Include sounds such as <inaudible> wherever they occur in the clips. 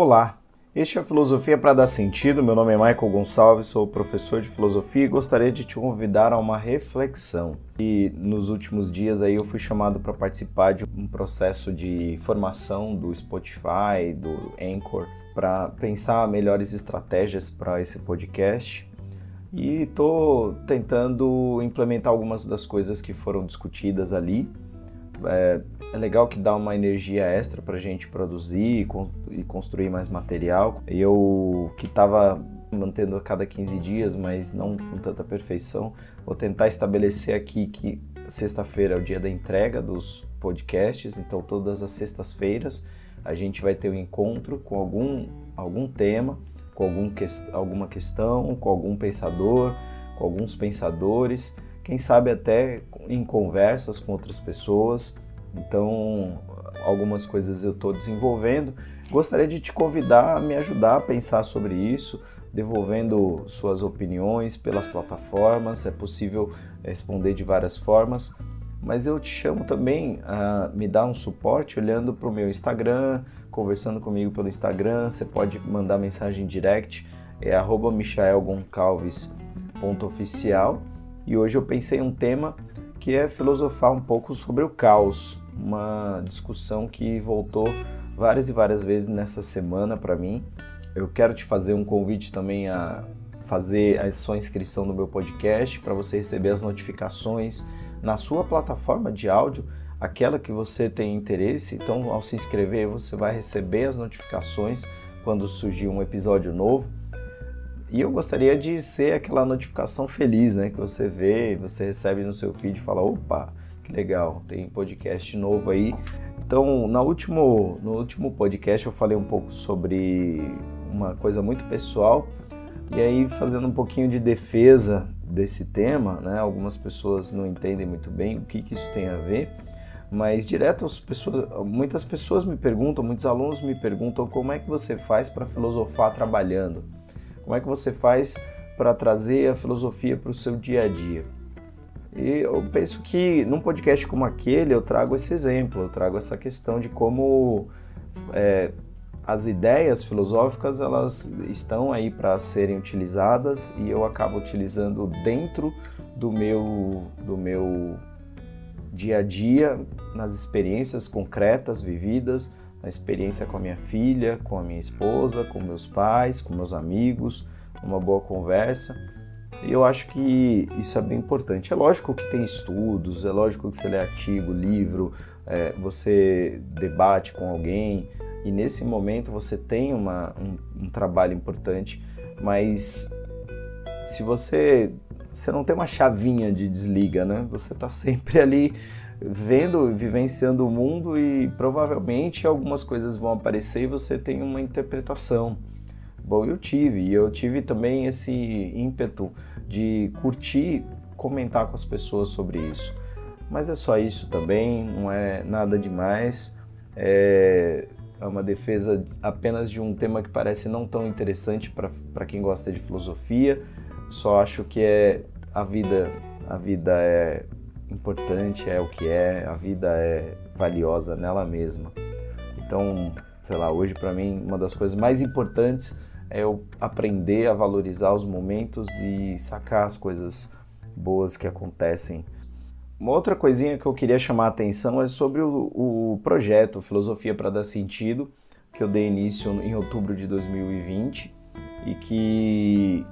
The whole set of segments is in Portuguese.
Olá, este é a Filosofia para Dar Sentido. Meu nome é Michael Gonçalves, sou professor de filosofia e gostaria de te convidar a uma reflexão. E nos últimos dias aí eu fui chamado para participar de um processo de formação do Spotify, do Anchor, para pensar melhores estratégias para esse podcast. E estou tentando implementar algumas das coisas que foram discutidas ali. É, é legal que dá uma energia extra para a gente produzir e construir mais material. Eu que estava mantendo a cada 15 dias, mas não com tanta perfeição, vou tentar estabelecer aqui que sexta-feira é o dia da entrega dos podcasts, então todas as sextas-feiras a gente vai ter um encontro com algum, algum tema, com algum que, alguma questão, com algum pensador, com alguns pensadores, quem sabe até em conversas com outras pessoas então, algumas coisas eu estou desenvolvendo. Gostaria de te convidar a me ajudar a pensar sobre isso, devolvendo suas opiniões pelas plataformas. É possível responder de várias formas, mas eu te chamo também a me dar um suporte olhando para o meu Instagram, conversando comigo pelo Instagram. Você pode mandar mensagem direct, é michaelgoncalves.oficial. E hoje eu pensei um tema que é filosofar um pouco sobre o caos, uma discussão que voltou várias e várias vezes nessa semana para mim. Eu quero te fazer um convite também a fazer a sua inscrição no meu podcast para você receber as notificações na sua plataforma de áudio, aquela que você tem interesse. Então, ao se inscrever, você vai receber as notificações quando surgir um episódio novo. E eu gostaria de ser aquela notificação feliz, né, que você vê, você recebe no seu feed e fala: "Opa, que legal, tem podcast novo aí. Então, no último, no último podcast eu falei um pouco sobre uma coisa muito pessoal e aí fazendo um pouquinho de defesa desse tema, né? Algumas pessoas não entendem muito bem o que, que isso tem a ver, mas direto as pessoas, muitas pessoas me perguntam, muitos alunos me perguntam como é que você faz para filosofar trabalhando, como é que você faz para trazer a filosofia para o seu dia a dia. E eu penso que num podcast como aquele eu trago esse exemplo, eu trago essa questão de como é, as ideias filosóficas elas estão aí para serem utilizadas e eu acabo utilizando dentro do meu do meu dia a dia nas experiências concretas vividas na experiência com a minha filha com a minha esposa com meus pais com meus amigos uma boa conversa e eu acho que isso é bem importante. É lógico que tem estudos, é lógico que você lê artigo, livro, é, você debate com alguém e nesse momento você tem uma, um, um trabalho importante, mas se você você não tem uma chavinha de desliga, né? Você está sempre <laughs> ali vendo, vivenciando o mundo e provavelmente algumas coisas vão aparecer e você tem uma interpretação. Bom, eu tive, e eu tive também esse ímpeto de curtir, comentar com as pessoas sobre isso. Mas é só isso também, não é nada demais. É, é uma defesa apenas de um tema que parece não tão interessante para quem gosta de filosofia. Só acho que é a vida, a vida é importante, é o que é, a vida é valiosa nela mesma. Então, sei lá, hoje para mim uma das coisas mais importantes é eu aprender a valorizar os momentos e sacar as coisas boas que acontecem. Uma outra coisinha que eu queria chamar a atenção é sobre o, o projeto Filosofia para Dar Sentido, que eu dei início em outubro de 2020 e que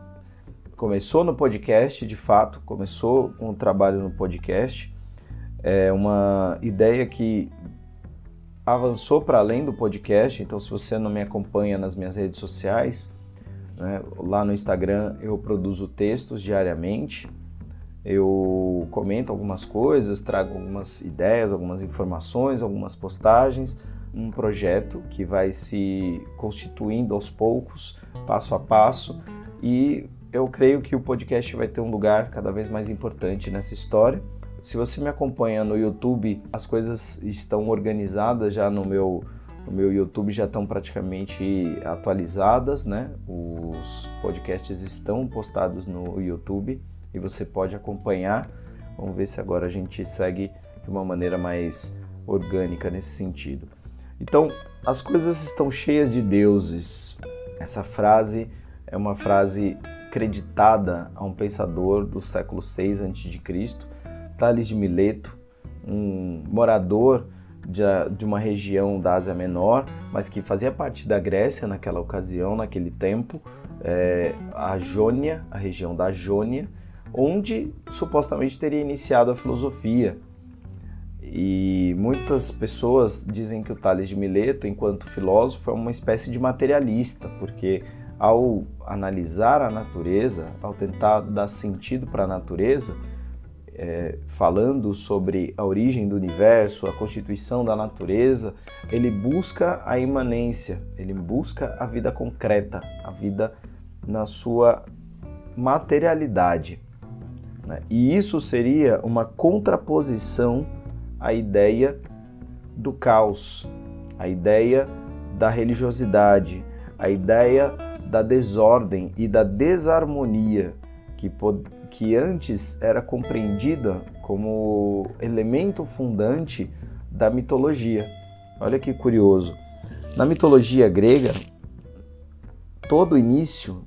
começou no podcast, de fato, começou com o trabalho no podcast. É uma ideia que avançou para além do podcast, então se você não me acompanha nas minhas redes sociais, né, lá no Instagram eu produzo textos diariamente, eu comento algumas coisas, trago algumas ideias, algumas informações, algumas postagens, um projeto que vai se constituindo aos poucos, passo a passo, e eu creio que o podcast vai ter um lugar cada vez mais importante nessa história. Se você me acompanha no YouTube, as coisas estão organizadas já no meu no meu YouTube já estão praticamente atualizadas, né? Os podcasts estão postados no YouTube e você pode acompanhar. Vamos ver se agora a gente segue de uma maneira mais orgânica nesse sentido. Então, as coisas estão cheias de deuses. Essa frase é uma frase creditada a um pensador do século VI a.C., Tales de Mileto, um morador de, de uma região da Ásia Menor, mas que fazia parte da Grécia naquela ocasião, naquele tempo, é, a Jônia, a região da Jônia, onde supostamente teria iniciado a filosofia. E muitas pessoas dizem que o Tales de Mileto, enquanto filósofo, é uma espécie de materialista, porque ao analisar a natureza, ao tentar dar sentido para a natureza, é, falando sobre a origem do universo, a constituição da natureza, ele busca a imanência, ele busca a vida concreta, a vida na sua materialidade. Né? E isso seria uma contraposição à ideia do caos, a ideia da religiosidade, a ideia da desordem e da desarmonia que, que antes era compreendida como elemento fundante da mitologia. Olha que curioso. Na mitologia grega, todo o início,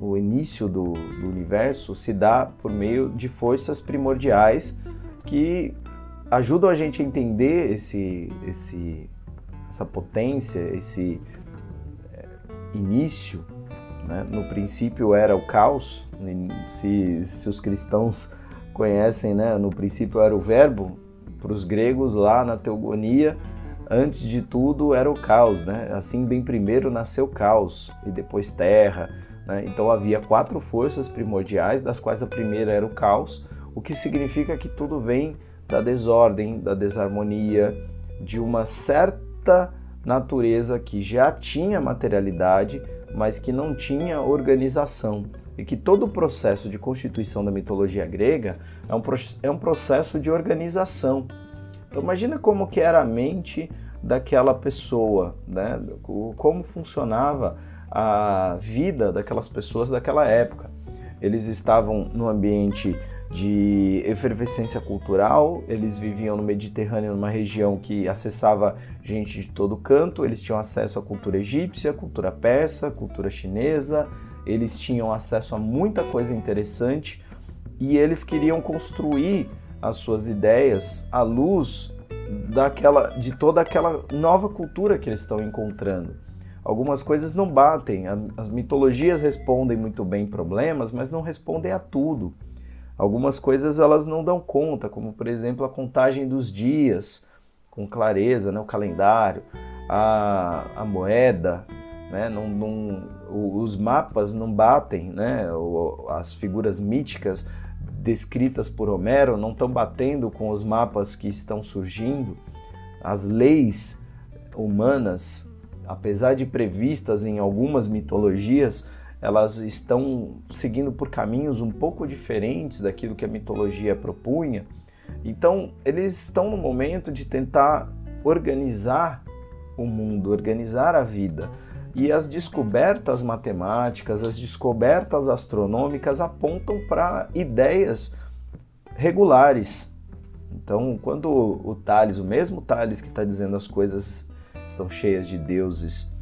o início do, do universo se dá por meio de forças primordiais que ajudam a gente a entender esse, esse, essa potência, esse é, início né? No princípio era o caos, se, se os cristãos conhecem, né? no princípio era o verbo, para os gregos lá na teogonia, antes de tudo era o caos, né? Assim, bem primeiro nasceu caos e depois terra, né? Então havia quatro forças primordiais, das quais a primeira era o caos, o que significa que tudo vem da desordem, da desarmonia, de uma certa natureza que já tinha materialidade, mas que não tinha organização. E que todo o processo de constituição da mitologia grega é um, é um processo de organização. Então imagina como que era a mente daquela pessoa, né? como funcionava a vida daquelas pessoas daquela época. Eles estavam no ambiente de efervescência cultural. Eles viviam no Mediterrâneo, numa região que acessava gente de todo canto. Eles tinham acesso à cultura egípcia, cultura persa, cultura chinesa. Eles tinham acesso a muita coisa interessante e eles queriam construir as suas ideias à luz daquela, de toda aquela nova cultura que eles estão encontrando. Algumas coisas não batem, as mitologias respondem muito bem problemas, mas não respondem a tudo. Algumas coisas elas não dão conta, como por exemplo a contagem dos dias com clareza, né, o calendário, a, a moeda, né, não, não, os mapas não batem, né, as figuras míticas descritas por Homero não estão batendo com os mapas que estão surgindo, as leis humanas, apesar de previstas em algumas mitologias, elas estão seguindo por caminhos um pouco diferentes daquilo que a mitologia propunha. Então, eles estão no momento de tentar organizar o mundo, organizar a vida. E as descobertas matemáticas, as descobertas astronômicas apontam para ideias regulares. Então, quando o Tales, o mesmo Tales que está dizendo as coisas estão cheias de deuses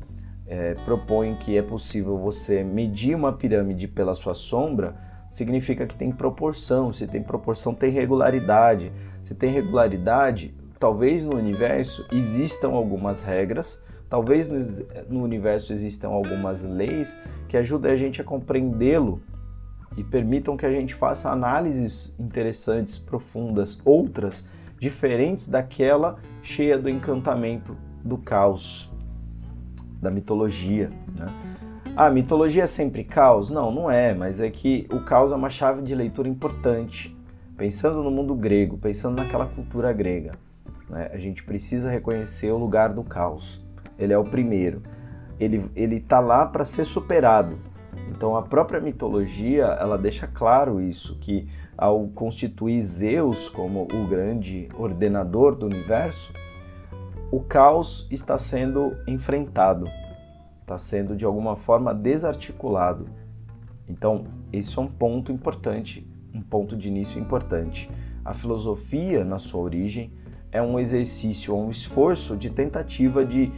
é, propõe que é possível você medir uma pirâmide pela sua sombra, significa que tem proporção. Se tem proporção, tem regularidade. Se tem regularidade, talvez no universo existam algumas regras, talvez no, universo existam algumas leis que ajudem a gente a compreendê-lo e permitam que a gente faça análises interessantes, profundas, outras, diferentes daquela cheia do encantamento do caos da mitologia. Né? Ah, mitologia é sempre caos? Não, não é, mas é que o caos é uma chave de leitura importante. Pensando no mundo grego, pensando naquela cultura grega, né? a gente precisa reconhecer o lugar do caos. Ele é o primeiro. Ele está lá para ser superado. Então a própria mitologia ela deixa claro isso que ao constituir Zeus como o grande ordenador do universo, o caos está sendo enfrentado, está sendo de alguma forma desarticulado. Então, esse é um ponto importante, um ponto de início importante. A filosofia, na sua origem, é um exercício, um esforço de tentativa de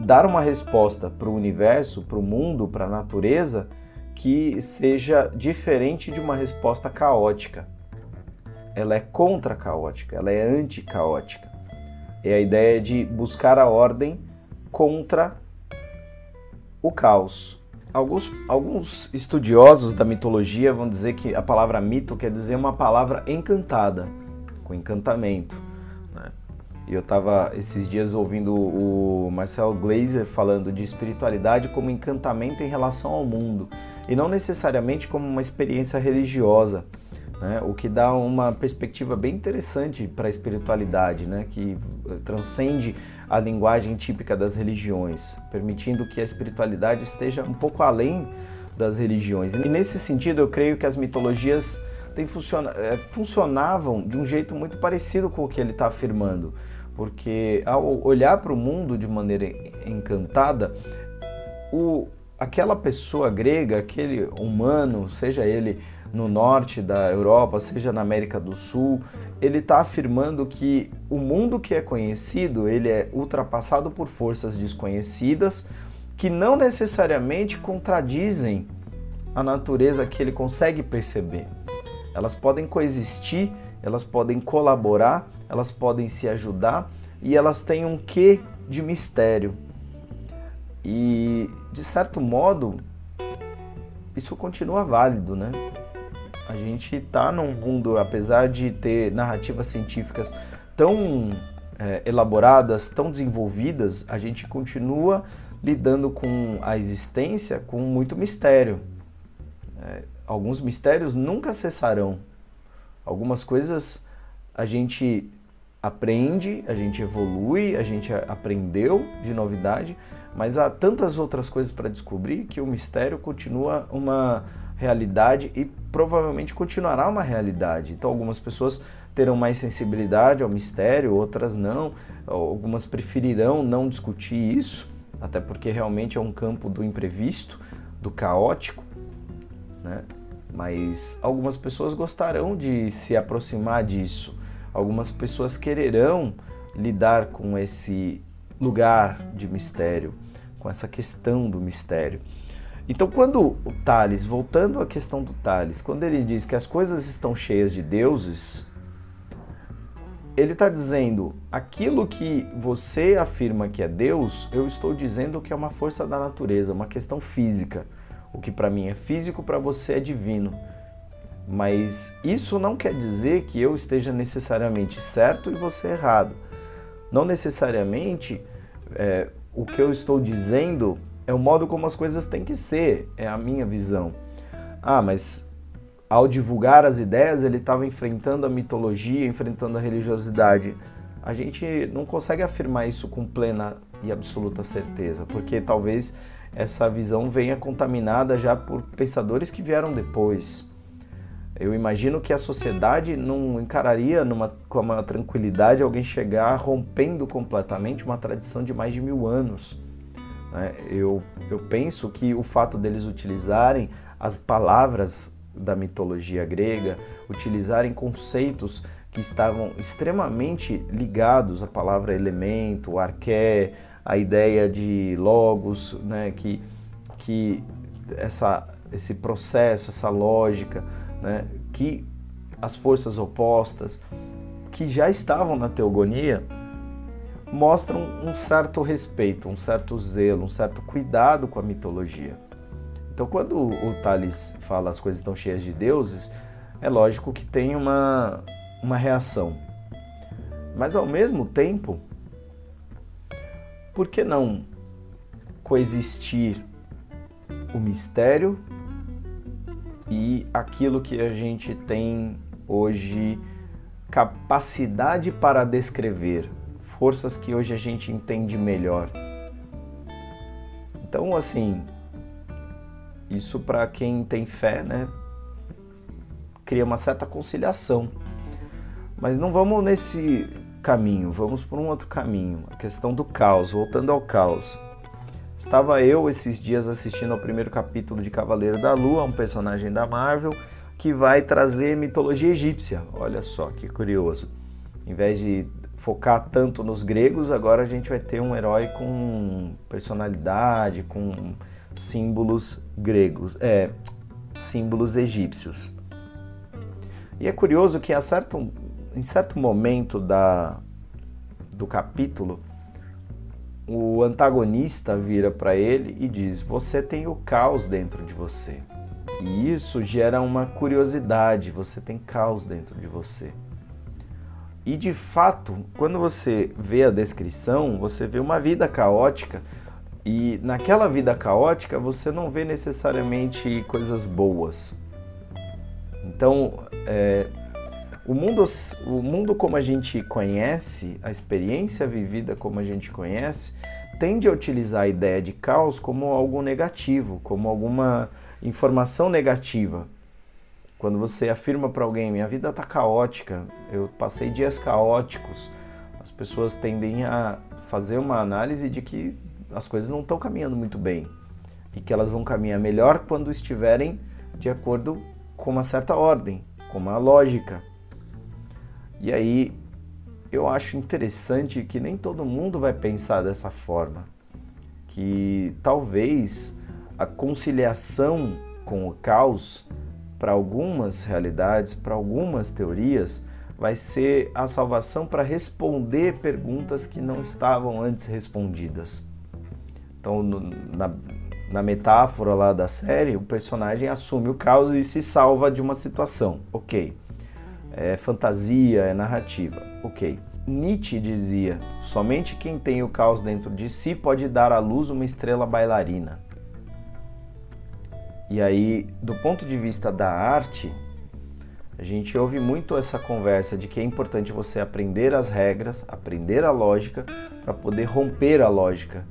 dar uma resposta para o universo, para o mundo, para a natureza que seja diferente de uma resposta caótica. Ela é contra-caótica, ela é anti-caótica. É a ideia de buscar a ordem contra o caos. Alguns, alguns estudiosos da mitologia vão dizer que a palavra mito quer dizer uma palavra encantada, com encantamento. E eu estava esses dias ouvindo o Marcel Glazer falando de espiritualidade como encantamento em relação ao mundo e não necessariamente como uma experiência religiosa, né? o que dá uma perspectiva bem interessante para a espiritualidade, né? que transcende a linguagem típica das religiões, permitindo que a espiritualidade esteja um pouco além das religiões. E nesse sentido, eu creio que as mitologias funciona, é, funcionavam de um jeito muito parecido com o que ele está afirmando, porque ao olhar para o mundo de maneira encantada, o, aquela pessoa grega, aquele humano, seja ele no norte da Europa, seja na América do Sul, ele está afirmando que o mundo que é conhecido ele é ultrapassado por forças desconhecidas que não necessariamente contradizem a natureza que ele consegue perceber. Elas podem coexistir, elas podem colaborar, elas podem se ajudar e elas têm um quê de mistério. E, de certo modo, isso continua válido, né? A gente está num mundo, apesar de ter narrativas científicas tão é, elaboradas, tão desenvolvidas, a gente continua lidando com a existência com muito mistério. É, alguns mistérios nunca cessarão. Algumas coisas a gente aprende, a gente evolui, a gente aprendeu de novidade, mas há tantas outras coisas para descobrir que o mistério continua uma realidade e provavelmente continuará uma realidade. Então, algumas pessoas terão mais sensibilidade ao mistério, outras não. Algumas preferirão não discutir isso, até porque realmente é um campo do imprevisto, do caótico, né? Mas algumas pessoas gostarão de se aproximar disso. Algumas pessoas quererão lidar com esse lugar de mistério com essa questão do mistério. Então, quando o Tales, voltando à questão do Tales, quando ele diz que as coisas estão cheias de deuses, ele está dizendo aquilo que você afirma que é Deus, eu estou dizendo que é uma força da natureza, uma questão física. O que para mim é físico, para você é divino. Mas isso não quer dizer que eu esteja necessariamente certo e você errado. Não necessariamente é, o que eu estou dizendo é o modo como as coisas têm que ser, é a minha visão. Ah, mas ao divulgar as ideias, ele estava enfrentando a mitologia, enfrentando a religiosidade. A gente não consegue afirmar isso com plena e absoluta certeza, porque talvez essa visão venha contaminada já por pensadores que vieram depois. Eu imagino que a sociedade não encararia numa, com uma tranquilidade alguém chegar rompendo completamente uma tradição de mais de mil anos. Né? Eu, eu penso que o fato deles utilizarem as palavras da mitologia grega, utilizarem conceitos que estavam extremamente ligados à palavra elemento, arqué, a ideia de logos, né? que, que essa, esse processo, essa lógica, né, que as forças opostas, que já estavam na teogonia, mostram um certo respeito, um certo zelo, um certo cuidado com a mitologia. Então, quando o Tales fala as coisas estão cheias de deuses, é lógico que tem uma, uma reação. Mas, ao mesmo tempo, por que não coexistir o mistério e aquilo que a gente tem hoje capacidade para descrever, forças que hoje a gente entende melhor. Então, assim, isso para quem tem fé, né, cria uma certa conciliação. Mas não vamos nesse caminho, vamos por um outro caminho, a questão do caos, voltando ao caos. Estava eu esses dias assistindo ao primeiro capítulo de Cavaleiro da Lua, um personagem da Marvel que vai trazer mitologia egípcia. Olha só que curioso. Em vez de focar tanto nos gregos, agora a gente vai ter um herói com personalidade, com símbolos gregos, é, símbolos egípcios. E é curioso que a certo, em certo momento da, do capítulo, o antagonista vira para ele e diz: Você tem o caos dentro de você. E isso gera uma curiosidade, você tem caos dentro de você. E de fato, quando você vê a descrição, você vê uma vida caótica e naquela vida caótica você não vê necessariamente coisas boas. Então, é, o, mundo, o mundo como a gente conhece, a experiência vivida como a gente conhece, tende a utilizar a ideia de caos como algo negativo, como alguma informação negativa. Quando você afirma para alguém, minha vida está caótica, eu passei dias caóticos, as pessoas tendem a fazer uma análise de que as coisas não estão caminhando muito bem e que elas vão caminhar melhor quando estiverem de acordo com uma certa ordem, com uma lógica. E aí eu acho interessante que nem todo mundo vai pensar dessa forma, que talvez a conciliação com o caos para algumas realidades, para algumas teorias, vai ser a salvação para responder perguntas que não estavam antes respondidas. Então, no, na, na metáfora lá da série, o personagem assume o caos e se salva de uma situação. Ok. É fantasia, é narrativa. Ok. Nietzsche dizia: somente quem tem o caos dentro de si pode dar à luz uma estrela bailarina. E aí, do ponto de vista da arte, a gente ouve muito essa conversa de que é importante você aprender as regras, aprender a lógica para poder romper a lógica.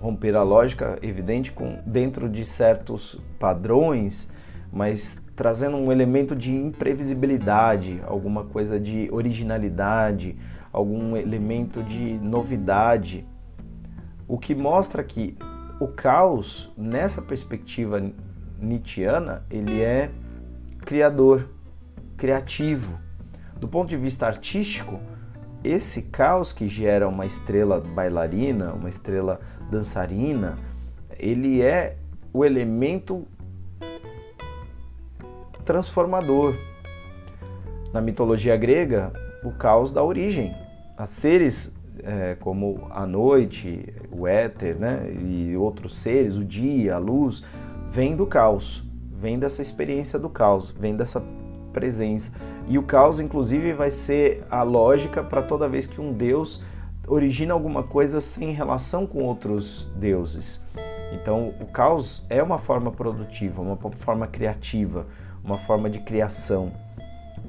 Romper a lógica, evidente, com dentro de certos padrões, mas trazendo um elemento de imprevisibilidade, alguma coisa de originalidade, algum elemento de novidade. O que mostra que o caos, nessa perspectiva nietzschiana, ele é criador, criativo. Do ponto de vista artístico, esse caos que gera uma estrela bailarina, uma estrela dançarina, ele é o elemento transformador. Na mitologia grega, o caos dá origem a seres é, como a noite, o éter, né, e outros seres, o dia, a luz, vem do caos, vem dessa experiência do caos, vem dessa presença. E o caos, inclusive, vai ser a lógica para toda vez que um deus origina alguma coisa sem relação com outros deuses. Então, o caos é uma forma produtiva, uma forma criativa, uma forma de criação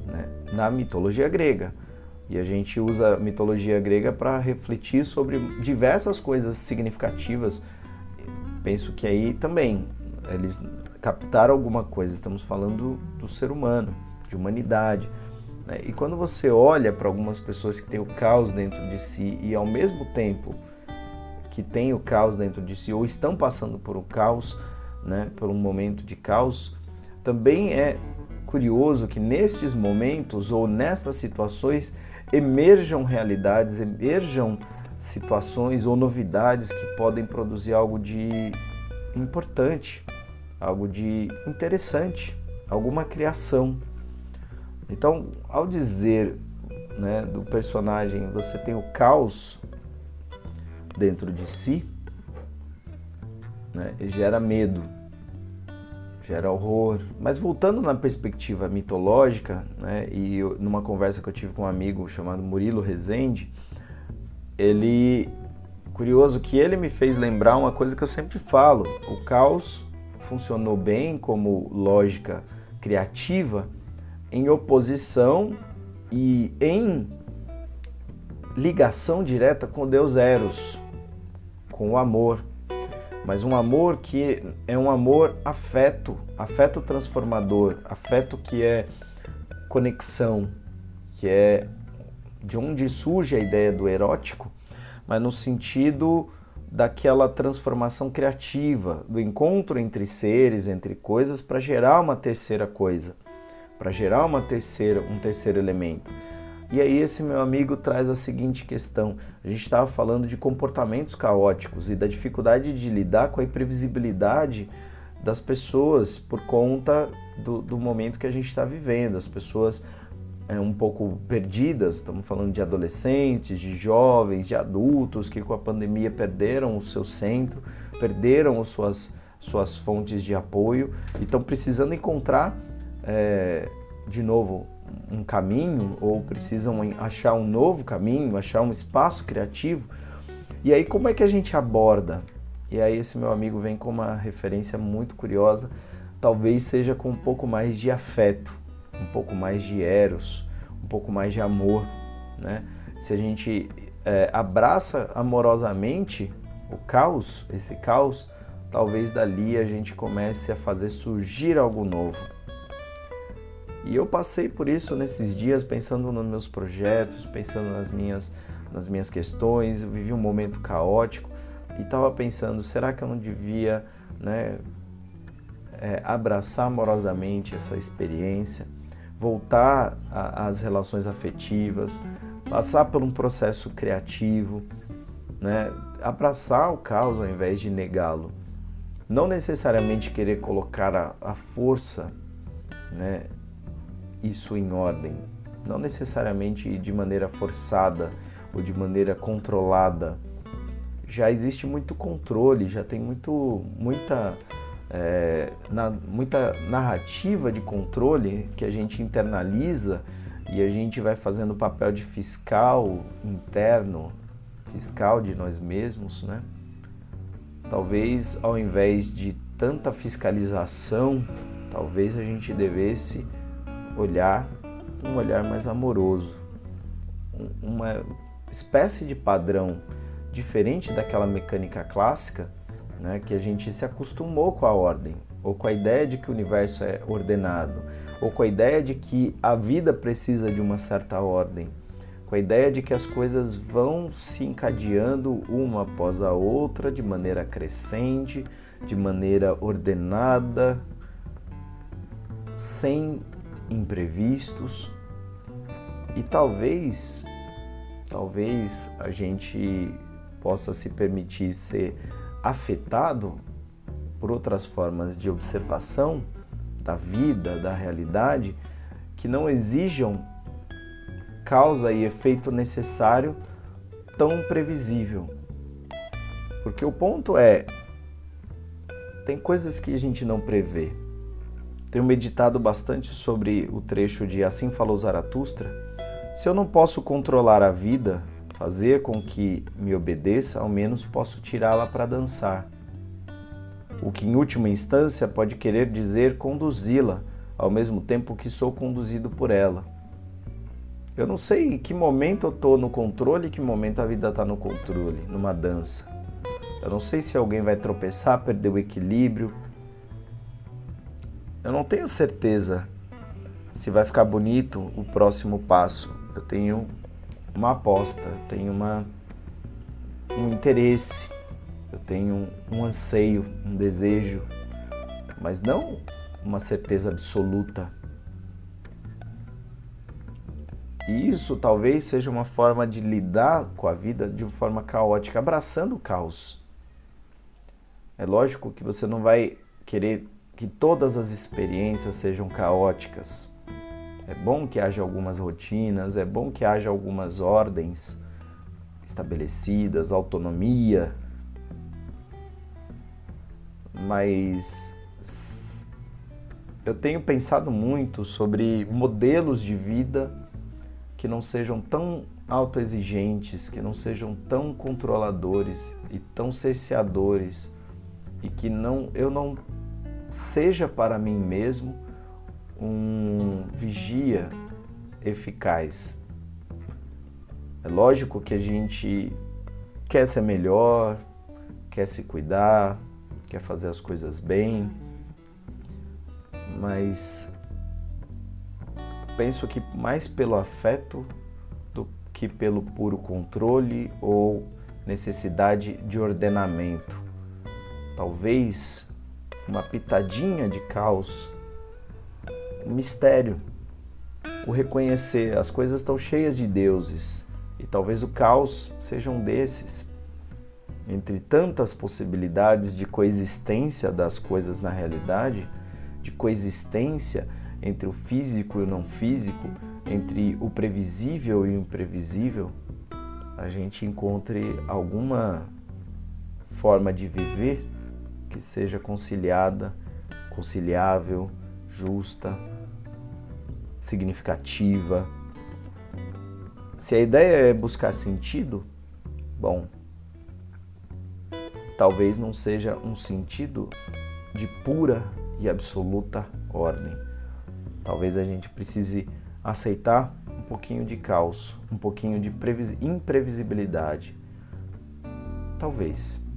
né? na mitologia grega. E a gente usa a mitologia grega para refletir sobre diversas coisas significativas. Penso que aí também eles captaram alguma coisa. Estamos falando do ser humano, de humanidade. Né? E quando você olha para algumas pessoas que têm o caos dentro de si e ao mesmo tempo que têm o caos dentro de si ou estão passando por um caos, né, por um momento de caos, também é curioso que nestes momentos ou nestas situações emerjam realidades, emerjam situações ou novidades que podem produzir algo de importante, algo de interessante, alguma criação. Então, ao dizer né, do personagem você tem o caos dentro de si, né, gera medo gera horror. Mas voltando na perspectiva mitológica, né, e numa conversa que eu tive com um amigo chamado Murilo Rezende, ele curioso que ele me fez lembrar uma coisa que eu sempre falo: o caos funcionou bem como lógica criativa em oposição e em ligação direta com Deus Eros, com o amor mas um amor que é um amor afeto, afeto transformador, afeto que é conexão, que é de onde surge a ideia do erótico, mas no sentido daquela transformação criativa, do encontro entre seres, entre coisas para gerar uma terceira coisa, para gerar uma terceira, um terceiro elemento. E aí esse meu amigo traz a seguinte questão: a gente estava falando de comportamentos caóticos e da dificuldade de lidar com a imprevisibilidade das pessoas por conta do, do momento que a gente está vivendo. As pessoas é, um pouco perdidas, estamos falando de adolescentes, de jovens, de adultos que com a pandemia perderam o seu centro, perderam as suas, suas fontes de apoio e estão precisando encontrar, é, de novo, um caminho ou precisam achar um novo caminho, achar um espaço criativo. E aí como é que a gente aborda? E aí esse meu amigo vem com uma referência muito curiosa, talvez seja com um pouco mais de afeto, um pouco mais de eros, um pouco mais de amor, né? Se a gente é, abraça amorosamente o caos, esse caos, talvez dali a gente comece a fazer surgir algo novo. E eu passei por isso nesses dias, pensando nos meus projetos, pensando nas minhas, nas minhas questões. Eu vivi um momento caótico e estava pensando: será que eu não devia né, é, abraçar amorosamente essa experiência, voltar às relações afetivas, passar por um processo criativo, né, abraçar o caos ao invés de negá-lo? Não necessariamente querer colocar a, a força né, isso em ordem, não necessariamente de maneira forçada ou de maneira controlada. Já existe muito controle, já tem muito, muita, é, na, muita narrativa de controle que a gente internaliza e a gente vai fazendo o papel de fiscal interno, fiscal de nós mesmos, né? Talvez ao invés de tanta fiscalização, talvez a gente devesse olhar um olhar mais amoroso, uma espécie de padrão diferente daquela mecânica clássica, né, que a gente se acostumou com a ordem, ou com a ideia de que o universo é ordenado, ou com a ideia de que a vida precisa de uma certa ordem, com a ideia de que as coisas vão se encadeando uma após a outra de maneira crescente, de maneira ordenada, sem imprevistos e talvez talvez a gente possa se permitir ser afetado por outras formas de observação da vida, da realidade, que não exijam causa e efeito necessário tão previsível. Porque o ponto é tem coisas que a gente não prevê. Tenho meditado bastante sobre o trecho de Assim Falou Zaratustra. Se eu não posso controlar a vida, fazer com que me obedeça, ao menos posso tirá-la para dançar. O que em última instância pode querer dizer conduzi-la, ao mesmo tempo que sou conduzido por ela. Eu não sei em que momento eu estou no controle e que momento a vida está no controle, numa dança. Eu não sei se alguém vai tropeçar, perder o equilíbrio, eu não tenho certeza se vai ficar bonito o próximo passo. Eu tenho uma aposta, eu tenho uma, um interesse, eu tenho um anseio, um desejo, mas não uma certeza absoluta. E isso talvez seja uma forma de lidar com a vida de uma forma caótica, abraçando o caos. É lógico que você não vai querer que todas as experiências sejam caóticas. É bom que haja algumas rotinas, é bom que haja algumas ordens estabelecidas, autonomia, mas eu tenho pensado muito sobre modelos de vida que não sejam tão autoexigentes, que não sejam tão controladores e tão cerceadores e que não eu não seja para mim mesmo um vigia eficaz. É lógico que a gente quer ser melhor, quer se cuidar, quer fazer as coisas bem, mas penso que mais pelo afeto do que pelo puro controle ou necessidade de ordenamento. Talvez uma pitadinha de caos, um mistério, o reconhecer, as coisas estão cheias de deuses e talvez o caos seja um desses. Entre tantas possibilidades de coexistência das coisas na realidade, de coexistência entre o físico e o não físico, entre o previsível e o imprevisível, a gente encontre alguma forma de viver que seja conciliada, conciliável, justa, significativa. Se a ideia é buscar sentido, bom, talvez não seja um sentido de pura e absoluta ordem. Talvez a gente precise aceitar um pouquinho de caos, um pouquinho de imprevisibilidade. Talvez.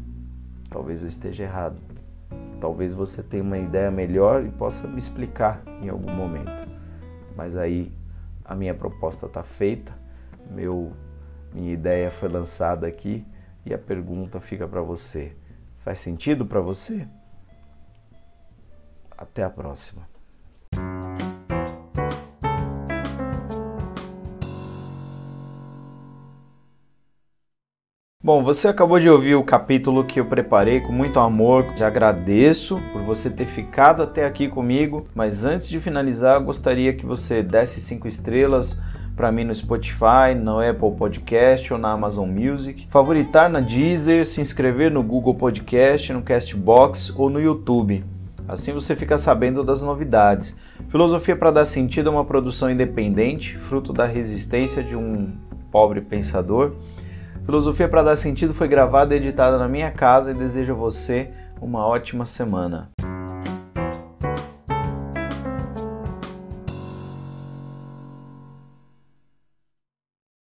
Talvez eu esteja errado. Talvez você tenha uma ideia melhor e possa me explicar em algum momento. Mas aí a minha proposta está feita, meu, minha ideia foi lançada aqui e a pergunta fica para você. Faz sentido para você? Até a próxima. Bom, você acabou de ouvir o capítulo que eu preparei com muito amor. Te agradeço por você ter ficado até aqui comigo, mas antes de finalizar, gostaria que você desse cinco estrelas para mim no Spotify, no Apple Podcast ou na Amazon Music, favoritar na Deezer, se inscrever no Google Podcast, no Castbox ou no YouTube. Assim você fica sabendo das novidades. Filosofia para dar sentido é uma produção independente, fruto da resistência de um pobre pensador Filosofia para dar sentido foi gravada e editada na minha casa e desejo a você uma ótima semana.